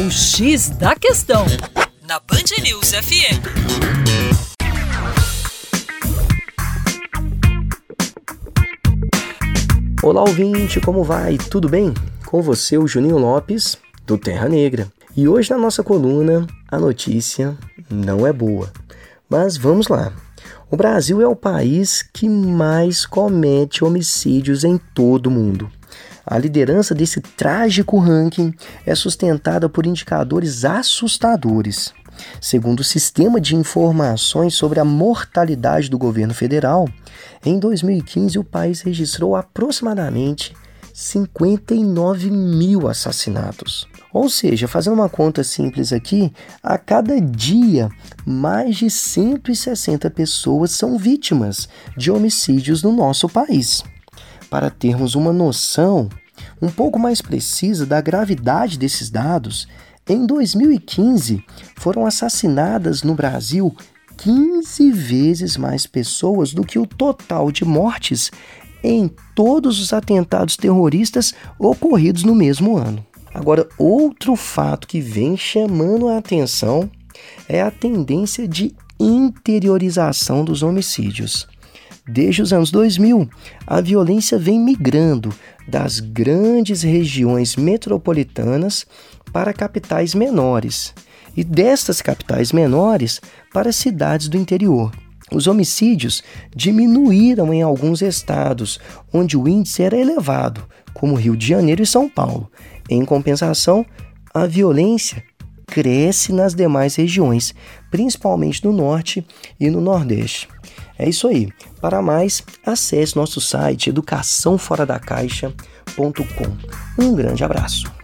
O X da Questão, na Band News FM. Olá, ouvinte, como vai? Tudo bem? Com você, o Juninho Lopes, do Terra Negra. E hoje na nossa coluna, a notícia não é boa. Mas vamos lá. O Brasil é o país que mais comete homicídios em todo o mundo. A liderança desse trágico ranking é sustentada por indicadores assustadores. Segundo o Sistema de Informações sobre a Mortalidade do Governo Federal, em 2015 o país registrou aproximadamente 59 mil assassinatos. Ou seja, fazendo uma conta simples aqui, a cada dia mais de 160 pessoas são vítimas de homicídios no nosso país. Para termos uma noção um pouco mais precisa da gravidade desses dados, em 2015 foram assassinadas no Brasil 15 vezes mais pessoas do que o total de mortes em todos os atentados terroristas ocorridos no mesmo ano. Agora, outro fato que vem chamando a atenção é a tendência de interiorização dos homicídios. Desde os anos 2000, a violência vem migrando das grandes regiões metropolitanas para capitais menores e destas capitais menores para cidades do interior. Os homicídios diminuíram em alguns estados onde o índice era elevado, como Rio de Janeiro e São Paulo. Em compensação, a violência cresce nas demais regiões, principalmente no norte e no nordeste. É isso aí. Para mais, acesse nosso site educaçãoforadacaixa.com. Um grande abraço.